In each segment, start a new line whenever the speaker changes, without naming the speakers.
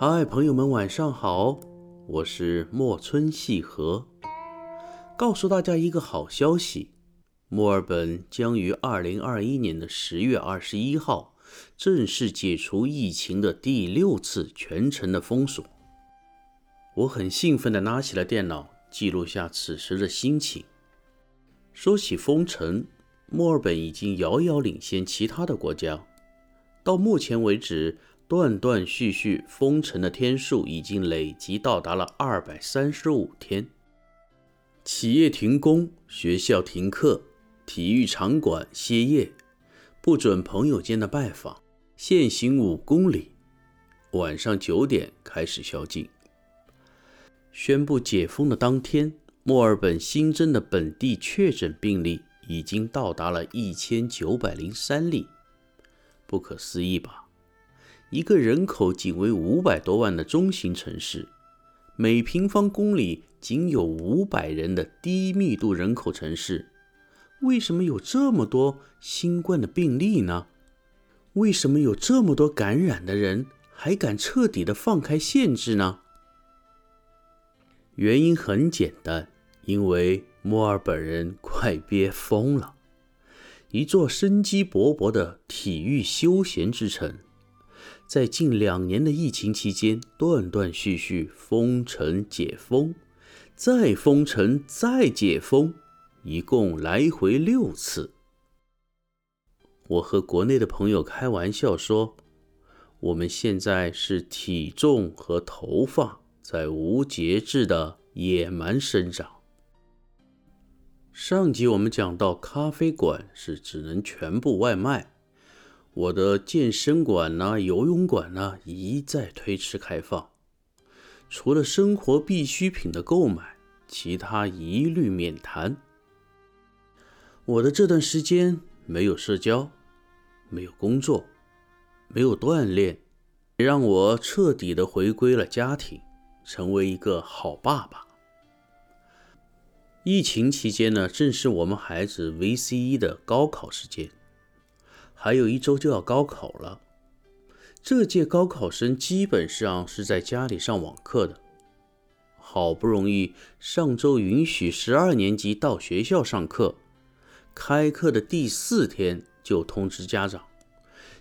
嗨，朋友们，晚上好，我是莫村细河。告诉大家一个好消息，墨尔本将于二零二一年的十月二十一号正式解除疫情的第六次全城的封锁。我很兴奋地拿起了电脑，记录下此时的心情。说起封城，墨尔本已经遥遥领先其他的国家。到目前为止，断断续续封城的天数已经累计到达了二百三十五天。企业停工，学校停课，体育场馆歇业，不准朋友间的拜访，限行五公里，晚上九点开始宵禁。宣布解封的当天，墨尔本新增的本地确诊病例已经到达了一千九百零三例。不可思议吧？一个人口仅为五百多万的中型城市，每平方公里仅有五百人的低密度人口城市，为什么有这么多新冠的病例呢？为什么有这么多感染的人还敢彻底的放开限制呢？原因很简单，因为墨尔本人快憋疯了。一座生机勃勃的体育休闲之城，在近两年的疫情期间，断断续续封城解封，再封城再解封，一共来回六次。我和国内的朋友开玩笑说，我们现在是体重和头发在无节制的野蛮生长。上集我们讲到，咖啡馆是只能全部外卖。我的健身馆呢、游泳馆呢，一再推迟开放。除了生活必需品的购买，其他一律免谈。我的这段时间没有社交，没有工作，没有锻炼，让我彻底的回归了家庭，成为一个好爸爸。疫情期间呢，正是我们孩子 VCE 的高考时间，还有一周就要高考了。这届高考生基本上是在家里上网课的。好不容易上周允许十二年级到学校上课，开课的第四天就通知家长，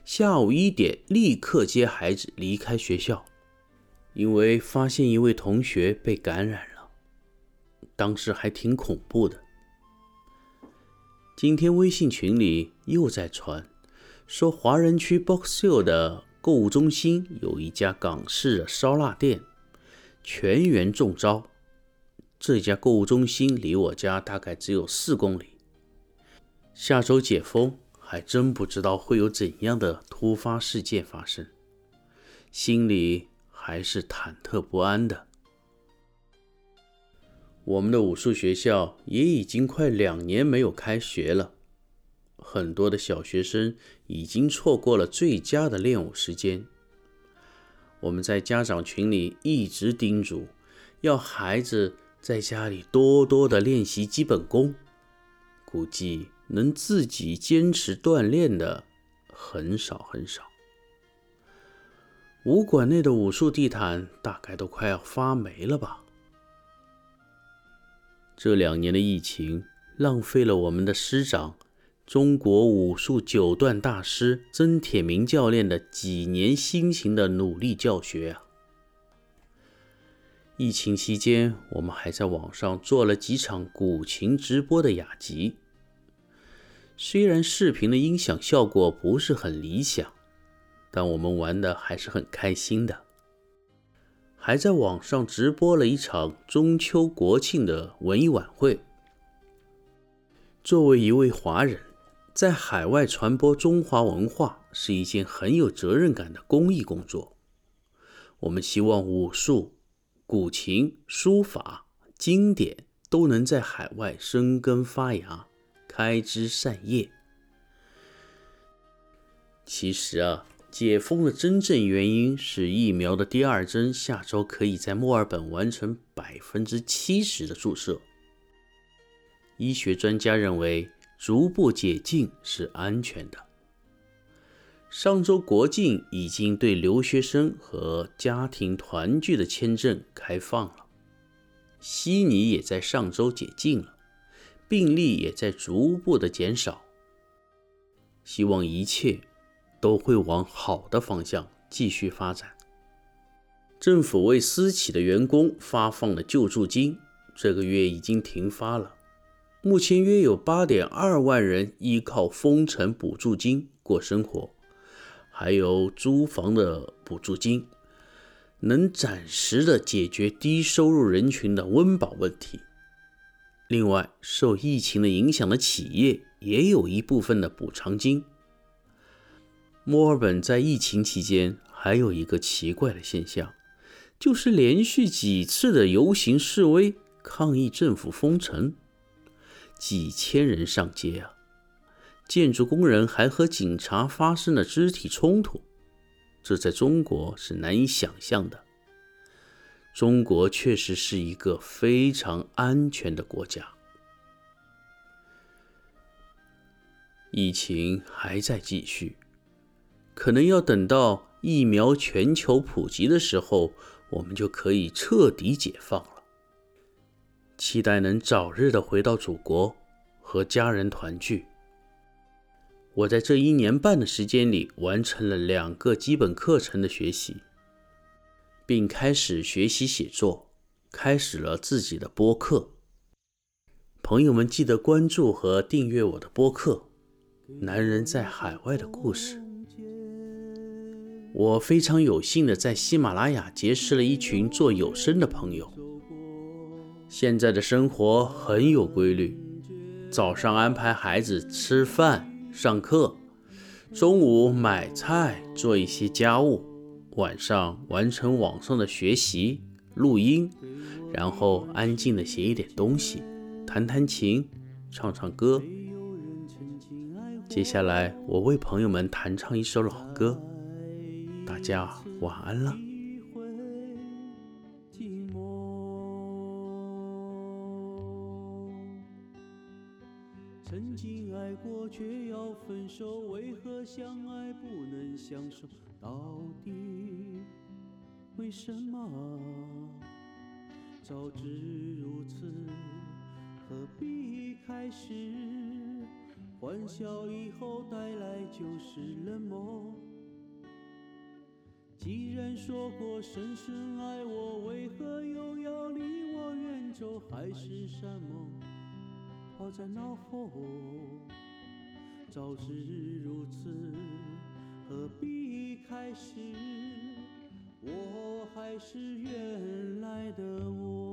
下午一点立刻接孩子离开学校，因为发现一位同学被感染了。当时还挺恐怖的。今天微信群里又在传，说华人区 Box Hill 的购物中心有一家港式的烧腊店，全员中招。这家购物中心离我家大概只有四公里。下周解封，还真不知道会有怎样的突发事件发生，心里还是忐忑不安的。我们的武术学校也已经快两年没有开学了，很多的小学生已经错过了最佳的练武时间。我们在家长群里一直叮嘱，要孩子在家里多多的练习基本功。估计能自己坚持锻炼的很少很少。武馆内的武术地毯大概都快要发霉了吧。这两年的疫情浪费了我们的师长、中国武术九段大师曾铁明教练的几年辛勤的努力教学啊！疫情期间，我们还在网上做了几场古琴直播的雅集，虽然视频的音响效果不是很理想，但我们玩的还是很开心的。还在网上直播了一场中秋国庆的文艺晚会。作为一位华人，在海外传播中华文化是一件很有责任感的公益工作。我们希望武术、古琴、书法、经典都能在海外生根发芽、开枝散叶。其实啊。解封的真正原因是疫苗的第二针下周可以在墨尔本完成百分之七十的注射。医学专家认为，逐步解禁是安全的。上周国境已经对留学生和家庭团聚的签证开放了，悉尼也在上周解禁了，病例也在逐步的减少。希望一切都会往好的方向继续发展。政府为私企的员工发放了救助金，这个月已经停发了。目前约有八点二万人依靠封城补助金过生活，还有租房的补助金，能暂时的解决低收入人群的温饱问题。另外，受疫情的影响的企业也有一部分的补偿金。墨尔本在疫情期间还有一个奇怪的现象。就是连续几次的游行示威抗议政府封城，几千人上街啊！建筑工人还和警察发生了肢体冲突，这在中国是难以想象的。中国确实是一个非常安全的国家。疫情还在继续，可能要等到疫苗全球普及的时候。我们就可以彻底解放了。期待能早日的回到祖国，和家人团聚。我在这一年半的时间里，完成了两个基本课程的学习，并开始学习写作，开始了自己的播客。朋友们，记得关注和订阅我的播客《男人在海外的故事》。我非常有幸的在喜马拉雅结识了一群做有声的朋友。现在的生活很有规律，早上安排孩子吃饭、上课，中午买菜、做一些家务，晚上完成网上的学习、录音，然后安静的写一点东西，弹弹琴、唱唱歌。接下来，我为朋友们弹唱一首老歌。大家晚安了。要分手，为何相爱不能相守？到底为什么？早知如此，何必开始？欢笑以后带来就是冷漠。既然说过深深爱我，为何又要离我远走？海誓山盟抛在脑后。早知如此，何必开始？我还是原来的我。